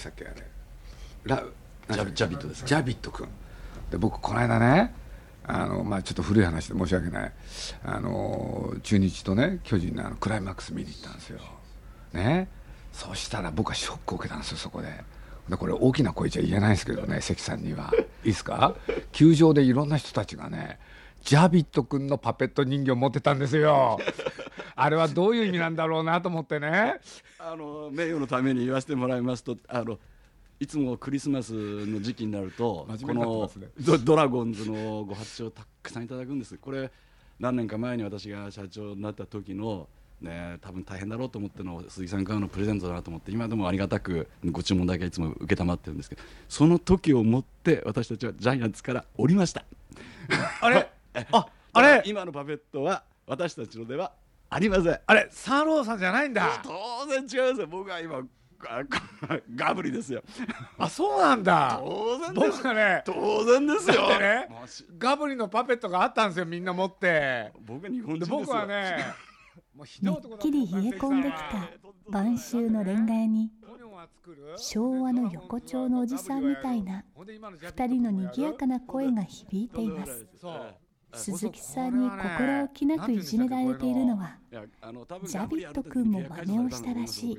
したっけあれ。ラジャビジャビットですか？ジャビット君。で僕この間ねあのまあ、ちょっと古い話で申し訳ない。あの中日とね巨人のあのクライマックス見に行ったんですよ、ね、そしたら僕はショックを受けたんですよそこで。でこれ大きな声じゃ言えないですけどね関さんには。いいですか？球場でいろんな人たちがねジャビット君のパペット人形持ってたんですよあれはどういう意味なんだろうなと思ってね。あの名誉のために言わせてもらいますとあのいつもクリスマスの時期になると、真このドドラゴンズのご発注をたくさんいただくんです。これ何年か前に私が社長になった時のね多分大変だろうと思っての鈴木さんからのプレゼントだなと思って今でもありがたくご注文だけいつも承ってるんですけどその時をもって私たちはジャイアンツから降りました。あれ？ああれ？今のパペットは私たちのではありません。あれサーローさんじゃないんだ。当然違いますよ。僕は今あガブリですよ。あそうなんだ。当然です。僕がね当然ですよ。ねガブリのパペットがあったんですよみんな持って。僕は日本人でですよ。僕はねもうひどっきり冷え込んできた晩秋のレンガ屋に昭和の横丁のおじさんみたいな二人の賑やかな声が響いています。そう鈴木さんに心置きなくいじめられているのはジャビット君も真似をしたらしい。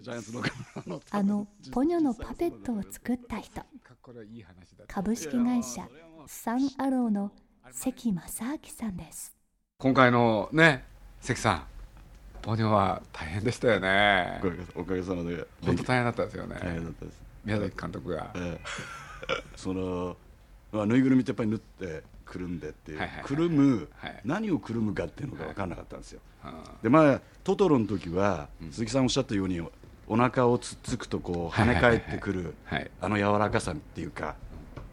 あのポニョのパペットを作った人。株式会社サンアローの関正明さんです。今回のね関さんポニョは大変でしたよね。おかげおかげさまで。本当大変だったですよね。大変だったです。宮崎監督が。ええ。その、まあ、ぬいぐるみってやっぱり縫ってくるんでってくるむ、はい。何をくるむかっていうのが分からなかったんですよ、あでまあトトロの時は、鈴木さんおっしゃったようにお腹をつっつくとこう跳ね返ってくる、あの柔らかさっていうか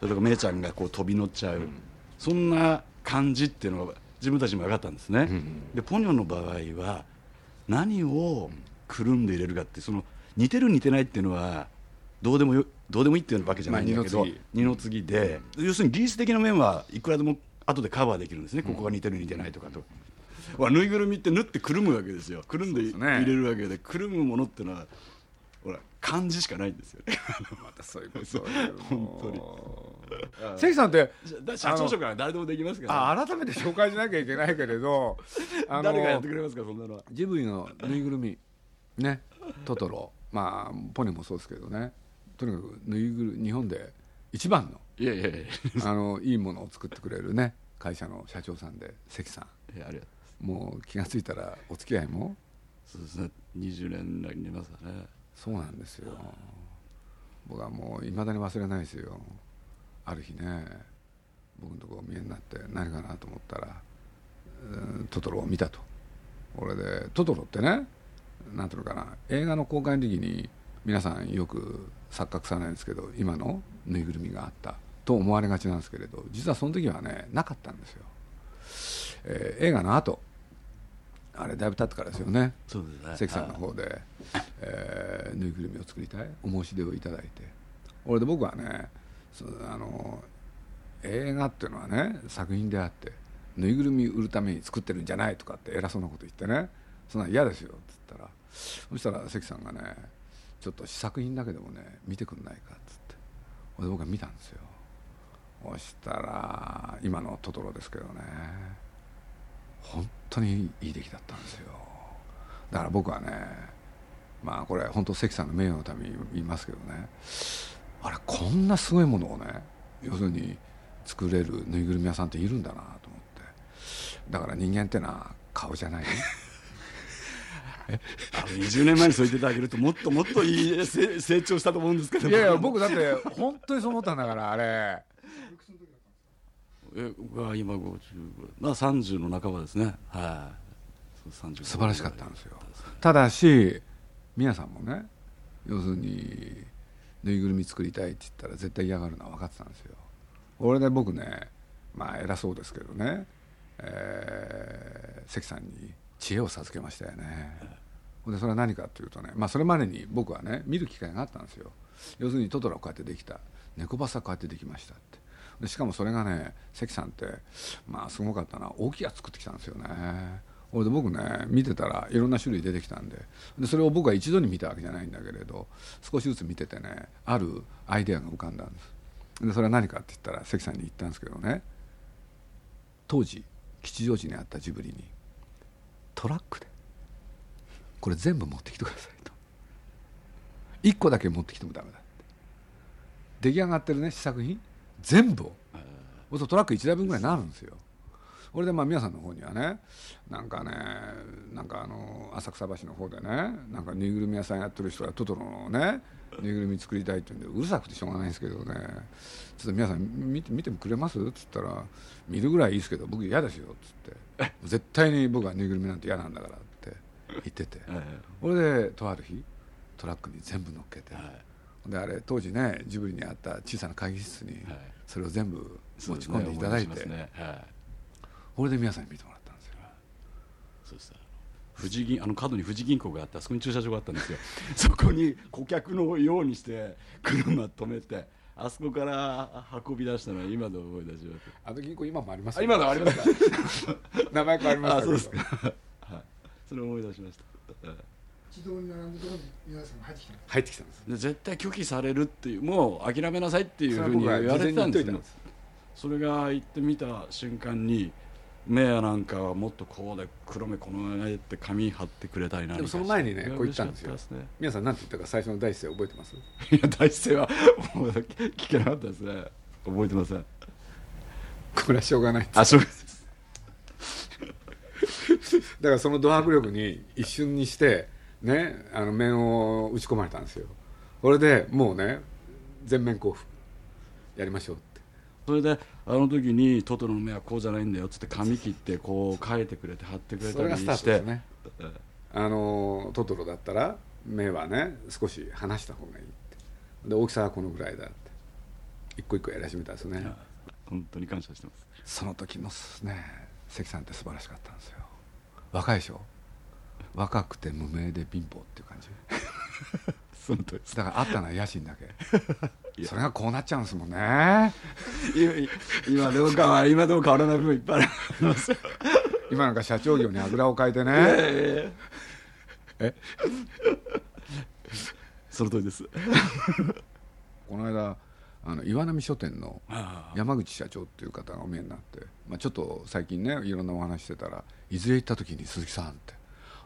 それとかめいちゃんがこう飛び乗っちゃう、そんな感じっていうのが自分たちも分かったんですね、でポニョの場合は何をくるんで入れるかってその似てる似てないっていうのはどうでもよどうでもいいっていうわけじゃないんだけど、まあ二の次。で、要するに技術的な面はいくらでも後でカバーできるんですね、ここが似てる似てないとかと。ほらぬいぐるみって縫ってくるむわけですよ。くるんで入れるわけでくるむものっていうのはほら漢字しかないんですよね。またそういうこと。本関さんってだ社長職から誰でもできますから、あ改めて紹介しなきゃいけないけれど 誰がやってくれますかそんなのは。ジブリのぬいぐるみ。ね。トトロ。まあポニョもそうですけどねとにかくぬいぐる日本で一番のいやいやいや。いあのいいものを作ってくれるね会社の社長さんで関さやありがとんもう気が付いたらお付き合いも。うそうですね。20年来になりますかね。そうなんですよ。僕はもういまだに忘れないですよ。ある日ね僕のところお見えになって何かなと思ったらうんトトロを見たと。俺でトトロってねなんていうのかな映画の公開の時に皆さんよく錯覚されないんですけど今のぬいぐるみがあったと思われがちなんですけれど実はその時はねなかったんですよ、えー映画の後。あれだいぶ経ってからですよね。そうですね。関さんの方で、えーぬいぐるみを作りたい。お申し出をいただいて。俺で僕はねそのあの映画っていうのはね作品であってぬいぐるみ売るために作ってるんじゃないとかって偉そうなこと言ってね。そんなん嫌ですよ。っつったらそしたら関さんがねちょっと試作品だけでもね見てくんないかっつって。俺で僕は見たんですよ。そしたら今のトトロですけどね。本当にいい出来だったんですよ。だから僕はねまあこれ本当関さんの名誉のために言いますけどね。あれこんなすごいものをね要するに作れるぬいぐるみ屋さんっているんだなと思って。だから人間ってのは顔じゃない。あの20年前にそう言っていただけるともっともっといいせ成長したと思うんですけどいやいや僕だって本当にそう思ったんだからあれ。え今50まあ30の半ばですね。はい。そう35素晴らしかったんですよ。ただし宮さんもね要するにぬいぐるみ作りたいって言ったら絶対嫌がるのは分かってたんですよ。俺で僕ねまあ偉そうですけどね、えー関さんに知恵を授けましたよね。でそれは何かというとね、まあ、それまでに僕はね見る機会があったんですよ。要するにトトロこうやってできた。猫バスはこうやってできましたって。でしかもそれがね関さんってまあすごかったな。大きいやつ作ってきたんですよね。ほいで僕ね見てたらいろんな種類出てきたんで。でそれを僕は一度に見たわけじゃないんだけれど少しずつ見ててねあるアイデアが浮かんだんです。でそれは何かって言ったら関さんに言ったんですけどね。当時吉祥寺にあったジブリにトラックで。これ全部持ってきてくださいと。1個だけ持ってきてもダメだって。出来上がってるね試作品。全部を。そトラック1台分ぐらいになるんですよ。これでまあ皆さんの方にはねなんかねなんかあの浅草橋の方でねなんかぬいぐるみ屋さんやってる人がトトロのねぬいぐるみ作りたいって言うんでうるさくてしょうがないんですけどね。ちょっと皆さん見て見てもくれます？っつったら見るぐらいいいですけど僕嫌ですよ。っつって。絶対に僕はぬいぐるみなんて嫌なんだからって言ってて。えそれでとある日トラックに全部乗っけて、えはい。であれ当時ねジブリにあった小さな会議室にはい。それを全部持ち込んでいただいて、はい。これで皆さんに見てもらったんですよ。そう富士銀あの角に富士銀行があってあそこに駐車場があったんですよ。そこに顧客のようにして車止めてあそこから運び出したのは今で思い出します。あの銀行今もありますあ今のありますか？名前変わりましそうですか。はい。それを思い出しました。はい。自動に並んでるところに皆さんが入ってきた入ってきたんです。で絶対拒否されるっていうもう諦めなさいっていうふうに言われてたんですそれが行ってみた瞬間に目やなんかはもっとこうで黒目この絵って紙貼ってくれたいなでもその前にねこう言ったんですよ。嬉しかった皆さん何て言ったか最初の第一声覚えてます？いや大声はもう聞けなかったですね。覚えてません。これはしょうがないあそうですだからそのド迫力に一瞬にしてねあの面を打ち込まれたんですよ。これでもうね全面交付やりましょうってそれであの時にトトロの目はこうじゃないんだよっつって紙切ってこう書いてくれて貼ってくれたりして。ね。あのトトロだったら目はね少し離した方がいいって。で大きさはこのぐらいだって。一個一個やり始めたんですね。本当に感謝してます。その時のね関さんって素晴らしかったんですよ。若いでしょ？若くて無名で貧乏っていう感じその通りです。だからあったのは野心だけ。それがこうなっちゃうんですもんね。今今どうかは今どう変わらない部分いっぱいあります。よ 今なんか社長業にあぐらをかいてね。ええ？その通りです。この間あの岩波書店の山口社長っていう方がお見えになって、まあ、ちょっと最近ねいろんなお話してたらいずれ行った時に鈴木さんって。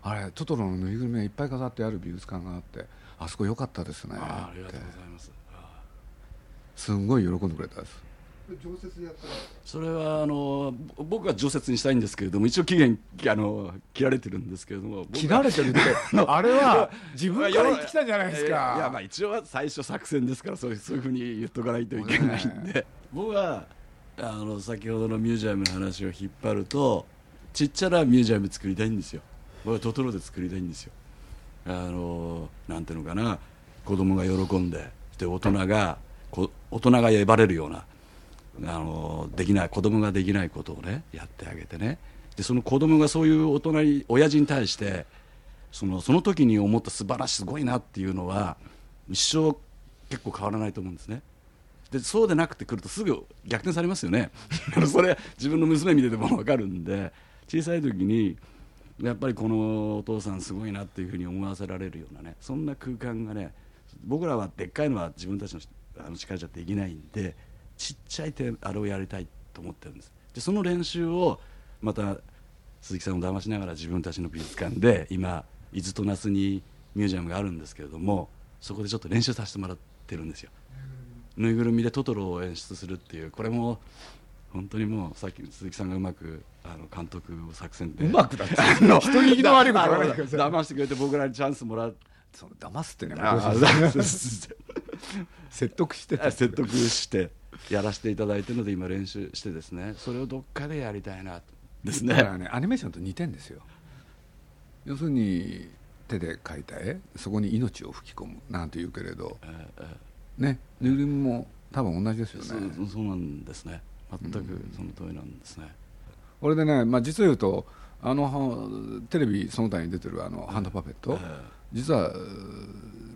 あれトトロのぬいぐるみがいっぱい飾ってある美術館があってあそこ良かったですね。ありがとうございます。すんごい喜んでくれたです。常設でやったらそれはあのぼ僕は常設にしたいんですけれども一応期限あの切られてるんですけれども切られてるって あれは自分から言ってきたじゃないですいやいやまかあ一応は最初作戦ですからそういうそういうふうに言っとかないといけないんで、僕はあの先ほどのミュージアムの話を引っ張るとちっちゃなミュージアム作りたいんですよ。僕はトトロで作りたいんですよあのなんていうのかな。子供が喜んでで大人が大人がえばれるようなあのできない子供ができないことをねやってあげてね。でその子供がそういう大人に親父に対してそのその時に思った素晴らしいすごいなっていうのは一生結構変わらないと思うんですね。でそうでなくてくるとすぐ逆転されますよね。それ自分の娘見てても分かるんで小さい時にやっぱりこのお父さんすごいなっていうふうに思わせられるようなねそんな空間がね僕らはでっかいのは自分たちのあの力じゃできないんでちっちゃい手あれをやりたいと思ってるんです。でその練習をまた鈴木さんを騙しながら自分たちの美術館で今伊豆と那須にミュージアムがあるんですけれどもそこでちょっと練習させてもらってるんですよ。ぬいぐるみでトトロを演出するっていうこれも本当にもうさっき鈴木さんがうまくあの監督を作戦でうまくだって。人聞きの悪いこと騙してくれて僕らにチャンスもらう。その騙すってね。説得してた説得してやらせていただいてるので今練習してですね。それをどっかでやりたいなとですだからねねアニメーションと似てんですよ。要するに手で描いた絵そこに命を吹き込むなんて言うけれど。えーえねぬいぐるみも多分同じですよーねそうなんですね全くその通りなんですね、これでね、まあ、実を言うとあのはテレビその他に出てるあのハンドパペット、実は、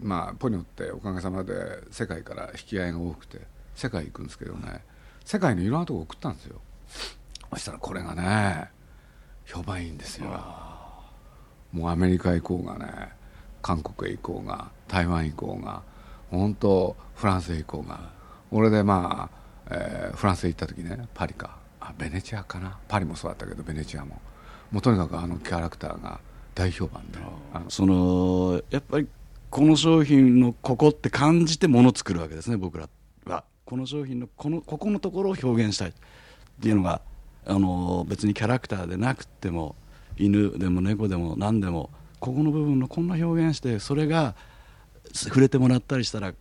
まあ、ポニョっておかげさまで世界から引き合いが多くて世界行くんですけどね世界のいろんなとこ送ったんですよ。そしたらこれがね評判いいんですよ。もうアメリカ行こうがね韓国へ行こうが台湾行こうが本当フランスへ行こうが。俺でまあ、えーフランスへ行った時ねパリか。あベネチアかな。パリもそうだったけどベネチアも。もうとにかくあのキャラクターが大評判で。そのやっぱりこの商品のここって感じてもの作るわけですね僕らは。この商品のこのここのところを表現したいっていうのがあの別にキャラクターでなくっても犬でも猫でも何でもここの部分のこんな表現してそれが触れてもらったりしたら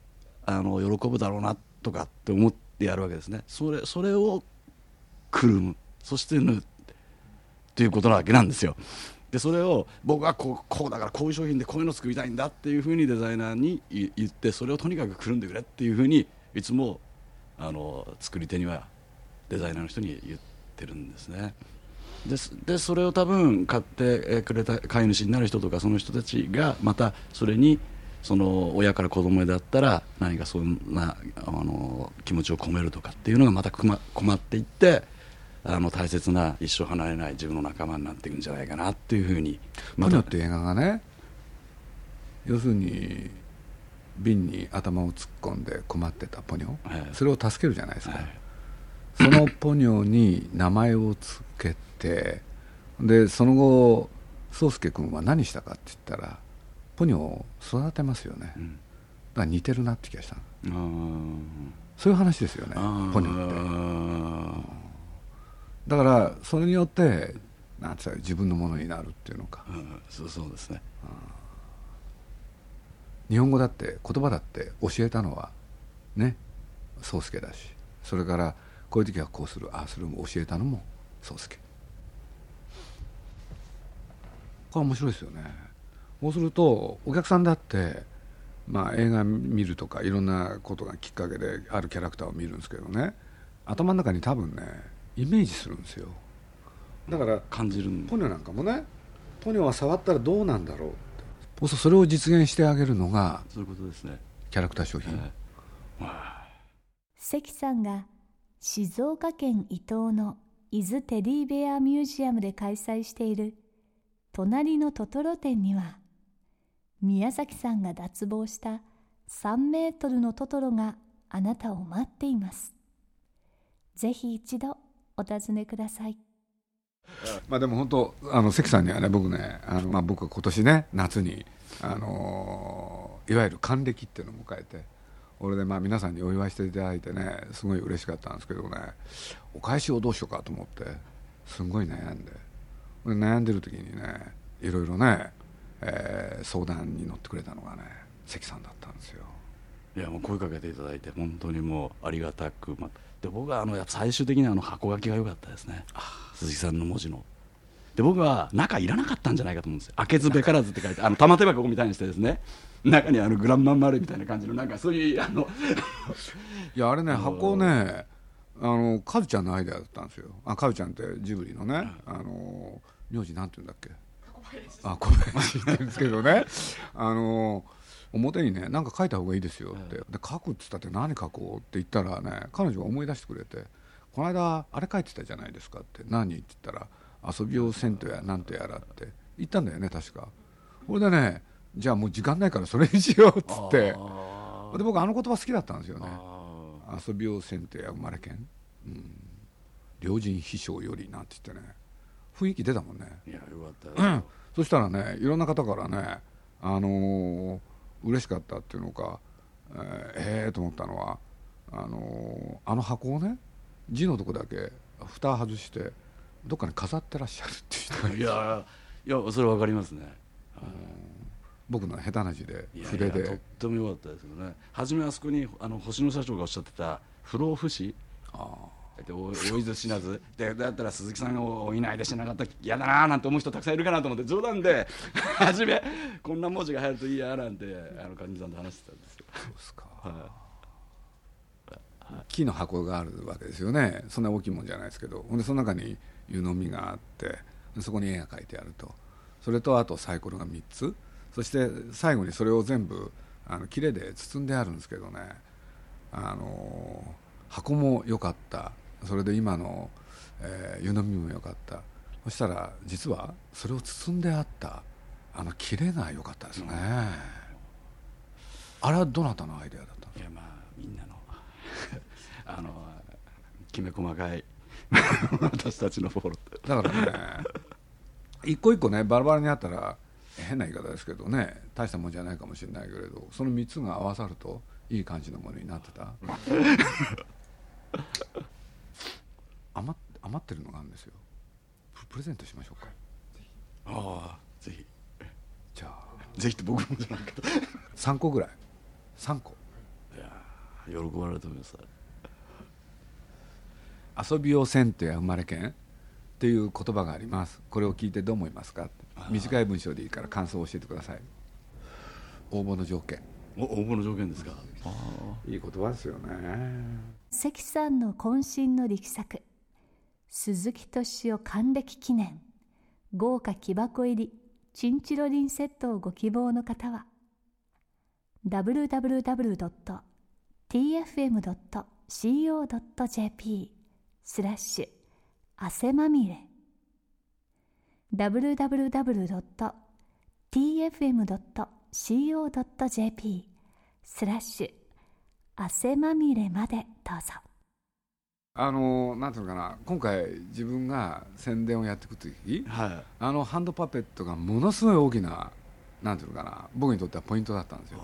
あの喜ぶだろうなとかって思ってでやるわけですね。それそれをくるむ。そして縫う。っていうことなわけなんですよ。でそれを僕はこうこうだからこういう商品でこういうの作りたいんだっていうふうにデザイナーに言ってそれをとにかくくるんでくれっていうふうにいつもあの作り手にはデザイナーの人に言ってるんですね。ででそれを多分買ってくれた飼い主になる人とかその人たちがまたそれにその親から子供へだったら何かそんなあの気持ちを込めるとかっていうのがまた困困っていってあの大切な一生離れない自分の仲間になっていくんじゃないかなっていうふうにポニョって映画がね要するに瓶に頭を突っ込んで困ってたポニョ、はい。それを助けるじゃないですか、はい。そのポニョに名前をつけてでその後宗介君は何したかって言ったらポニョを育てますよね、うん。だから似てるなって気がしたそういう話ですよねポニョって。だからそれによってなんつうか自分のものになるっていうのか。うん。そうそうですね。日本語だって言葉だって教えたのはね宗介だし。それからこういう時はこうする。ああするも教えたのも宗介。これ面白いですよねそうするとお客さんだってまあ映画見るとかいろんなことがきっかけであるキャラクターを見るんですけどね。頭の中に多分ねイメージするんですよ。だから感じるんポニョなんかもねポニョは触ったらどうなんだろう。ってそうするとそれを実現してあげるのがそういうことですね、キャラクター商品、はい関さんが静岡県伊東の伊豆テディベアミュージアムで開催している「隣のトトロ展」には宮崎さんが脱帽した3メートルのトトロがあなたを待っています。ぜひ一度お尋ねください。まあでも本当あの関さんにはね僕ねあの、まあ、僕は今年ね夏にあのいわゆる還暦っていうのを迎えて俺でまあ皆さんにお祝いしていただいてねすごい嬉しかったんですけどねお返しをどうしようかと思ってすごい悩んで悩んでる時にねいろいろね、えー相談に乗ってくれたのがね関さんだったんですよ。いやもう声かけていただいて本当にもうありがたく、ま、で僕はあの最終的にあの箱書きが良かったですね。鈴木さんの文字の。で僕は中いらなかったんじゃないかと思うんですよ。開けずべからずって書いてあの玉手箱みたいにしてですね。中にあのグランマン丸みたいな感じのなんかそういうあのいやあれね箱ねあのカズちゃんのアイデアだったんですよ。あカズちゃんってジブリのね、あの名字なんて言うんだっけ？あ小林って言うんですけどね。あの表にね何か書いた方がいいですよって、で書くっつったって何書こうって言ったらね彼女が思い出してくれてこの間あれ書いてたじゃないですかって。何って言ったら遊びをせんとやなんとやらって。言ったんだよね確か。これでねじゃあもう時間ないからそれにしようっつって。あで僕あの言葉好きだったんですよね。あ遊びをせんとや生まれけん、うん、両人秘書よりなんて言ってね雰囲気出たもんね、いやよかったうん、そしたらねいろんな方からねあのー嬉しかったっていうのかえー、えーと思ったのはあのーあの箱をね字のとこだけ蓋外してどっかに飾ってらっしゃるっていう人が いやいやそれわかりますね。僕の下手な字で筆で。とっても良かったですよね。初めあそこにあの星野社長がおっしゃってた不老不死でおおいず知らず。でだったら鈴木さんがおいないでしなかったら嫌だなーなんて思う人たくさんいるかなと思って冗談で 初めこんな文字が入るといいやなんてあの患者さんと話してたんですよ。そうですか。は木の箱があるわけですよね。そんな大きいもんじゃないですけど。ほんでその中に湯飲みがあってそこに絵が描いてあると。それとあとサイコロが3つ。そして最後にそれを全部あの切れで包んであるんですけどね。あの箱も良かったそれで今の、えー湯飲みも良かった。そしたら実はそれを包んであったあの切れが良かったですね、あれはどなたのアイデアだったいやまあみんなの あのきめ細かい 私たちのフォロー。だからね一個一個ねバラバラにあったら変な言い方ですけどね大したもんじゃないかもしれないけれどその3つが合わさるといい感じのものになってた 余っ余ってるのがあるんですよ。ププレゼントしましょうか。ああ。ぜひ。じゃあ。ぜひって僕もじゃないけど3個ぐらい。3個。いやー喜ばれると思います。遊びをせんとや生まれけんっていう言葉があります。これを聞いてどう思いますか？短い文章でいいから感想を教えてください。応募の条件。お応募の条件ですか？あいい言葉ですよね。関さんの渾身の力作鈴木敏夫還暦記念。豪華木箱入りチンチロリンセットをご希望の方は www.tfm.co.jp スラッシュ汗まみれ。www.tfm.co.jp スラッシュ汗まみれまでどうぞ。あのなんていうのかな今回自分が宣伝をやっていく時はあのハンドパペットがものすごい大きななんていうのかな僕にとってはポイントだったんですよ、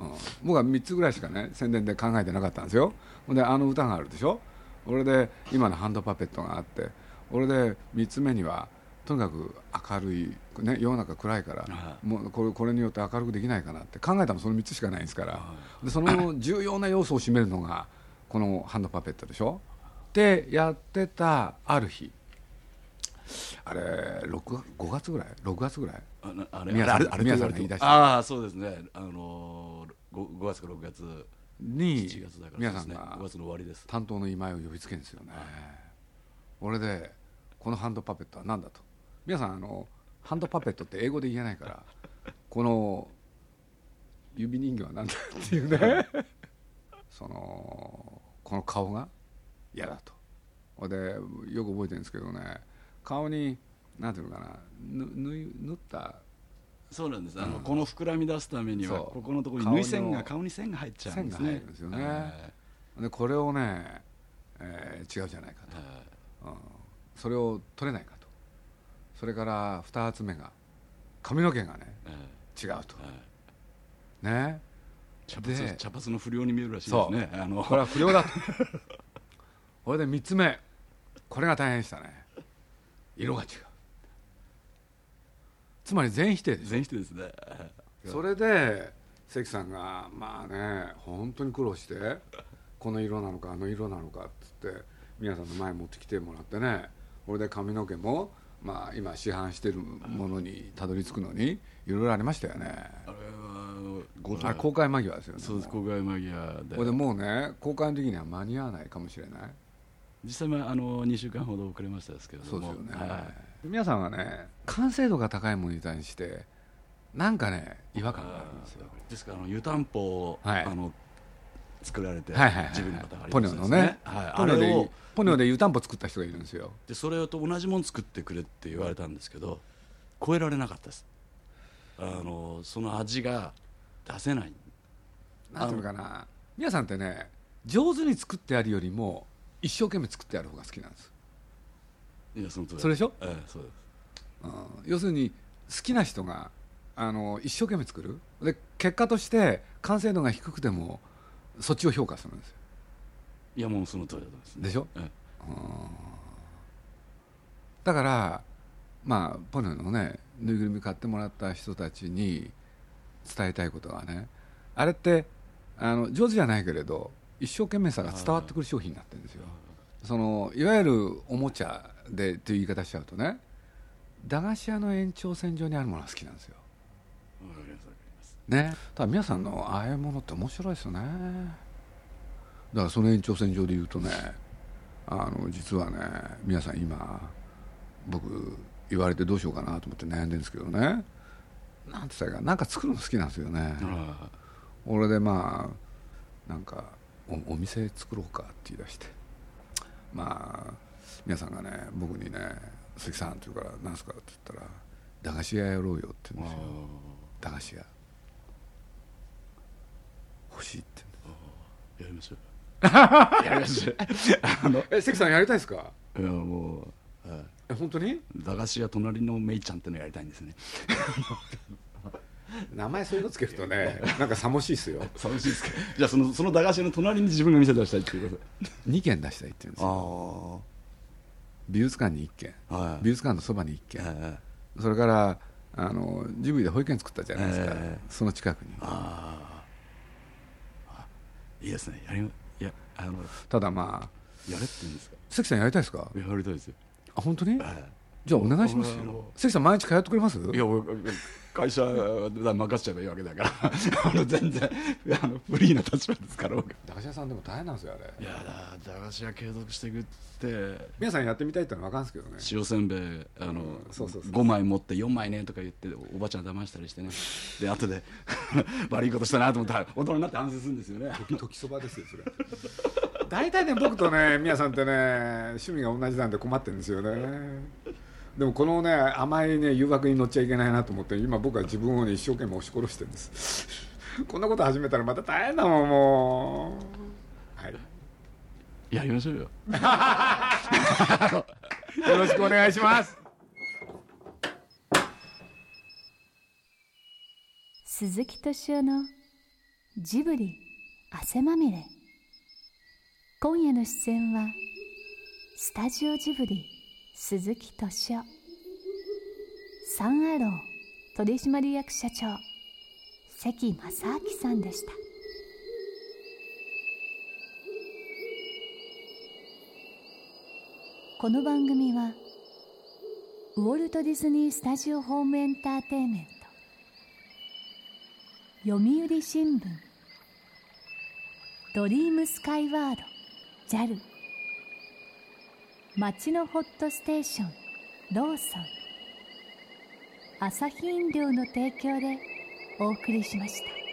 うん、僕は3つぐらいしかね宣伝で考えてなかったんですよ。であの歌があるでしょ。俺で今のハンドパペットがあって俺で3つ目にはとにかく明るい、ね、世の中暗いから、はもうこれこれによって明るくできないかなって考えたのその3つしかないんですから、でその重要な要素を占めるのがこのハンドパペットでしょ？でやってたある日。あれ6 5月ぐらい？6月ぐらい？いあれ宮さんあれ宮さんが言い出した。ああそうですね。あのー、5, 5月か6月。に7月だからね。皆さんが5月の終わりです。担当の今井を呼びつけるんですよね。俺でこのハンドパペットは何だと。皆さんあのハンドパペットって英語で言えないからこの指人形は何だっていうねそのこの顔が嫌だと。でよく覚えてるんですけどね顔になんていうのかなぬ縫ったそうなんです。あの、この膨らみ出すためにはここのところに縫い線が顔に線が入っちゃうんですね。線が入るんですよね。はい。でこれをね、えー違うじゃないかと、はい。うん。それを取れないかと。それから2つ目が髪の毛がねえ違うと。ね茶髪で茶髪の不良に見えるらしいですね。あの。これは不良だと。これで3つ目。これが大変でしたね。色が違う。つまり全否定です。全否定ですね。それで関さんがまあね本当に苦労してこの色なのかあの色なのかっつって皆さんの前に持ってきてもらってねこれで髪の毛もまあ今市販してるものにたどり着くのにいろいろありましたよね。あれは公開間際ですよね。そうですも公開間際で。これでもうね公開の時には間に合わないかもしれない。実際はあの2週間ほど遅れましたですけれども。そうですよね、はい。皆さんはね完成度が高いものに対してなんかね違和感があるんですよ。ですからあの湯たんぽを、はい。あの作られて、はいはいはい自分の方がありポニましたョのね、はい、ポニョでポニョで湯たんぽ作った人がいるんですよ。でそれと同じもの作ってくれって言われたんですけど超えられなかったですあのその味が出せない。なんていうのかな。皆さんってね上手に作ってあるよりも一生懸命作ってある方が好きなんです、いやその通り。それでしょ？ええそうです。うん、要するに好きな人があの一生懸命作る。で結果として完成度が低くてもそっちを評価するんですよ。いやもうその通りだと思います、でしょ？ええ。うん。だからまあポニョのねぬいぐるみ買ってもらった人たちに伝えたいことはねあれってあの上手じゃないけれど一生懸命さが伝わってくる商品になってるんですよ。そのいわゆるおもちゃでっていう言い方しちゃうとね駄菓子屋の延長線上にあるものが好きなんですよ。ね。ただ皆さんのああいうものって面白いですよね。だからその延長線上で言うとねあの実はね皆さん今僕言われてどうしようかなと思って悩んでるんですけどね。なんて言ったらいいか。なんか作るの好きなんですよね。あ俺でまあなんかおお店作ろうかって言い出して。まあ皆さんがね僕にね「関さん」って言うから「何すか?」って言ったら「駄菓子屋やろうよ」って言うんですよ。駄菓子屋。欲しいって言うんですあやりましょうやりましょうあのえ関さんやりたいですか？いやもう、本当に？駄菓子屋隣のメイちゃんってのやりたいんですね。名前そういうのつけるとねなんか寂しいっすよ。寂しいですか？じゃあそのその駄菓子屋の隣に自分が店出したいっていうこ2軒出したいって言うんですよ。と美術館に1軒。はい。美術館のそばに1軒。ええそれからあのジブリで保育園作ったじゃないですか、ええその近くに。あああいいですね。やりいやあのただまあやれって言うんですか？関さんやりたいですか？やりたいですよあ本当に？はいじゃあお願いしますよ。関さん毎日通ってくれます？いや俺会社任せちゃえばいいわけだから。あの全然あのフリーな立場ですから僕。駄菓子屋さんでも大変なんですよあれ。いやだ駄菓子屋継続していくって。皆さんやってみたいってのは分かるんですけどね。塩せんべいあの、うんそうそうそう。5枚持って4枚ねとか言っておばちゃん騙したりしてね。で後で 悪いことしたなと思ったら大人になって反省するんですよね。時時そばですよそれ。大体ね僕とね皆さんってね趣味が同じなんで困ってるんですよねでもこのね甘いね誘惑に乗っちゃいけないなと思って今僕は自分をね一生懸命押し殺してるんです。こんなこと始めたらまた大変だもんもう。はい。やりましょうよ。よろしくお願いします。鈴木敏夫のジブリ汗まみれ。今夜の出演はスタジオジブリ鈴木敏夫。サン・アロー取締役社長関正明さんでした。この番組はウォルト・ディズニー・スタジオ・ホーム・エンターテインメント読売新聞ドリームスカイワード JAL 町のホットステーションローソン朝日飲料の提供でお送りしました。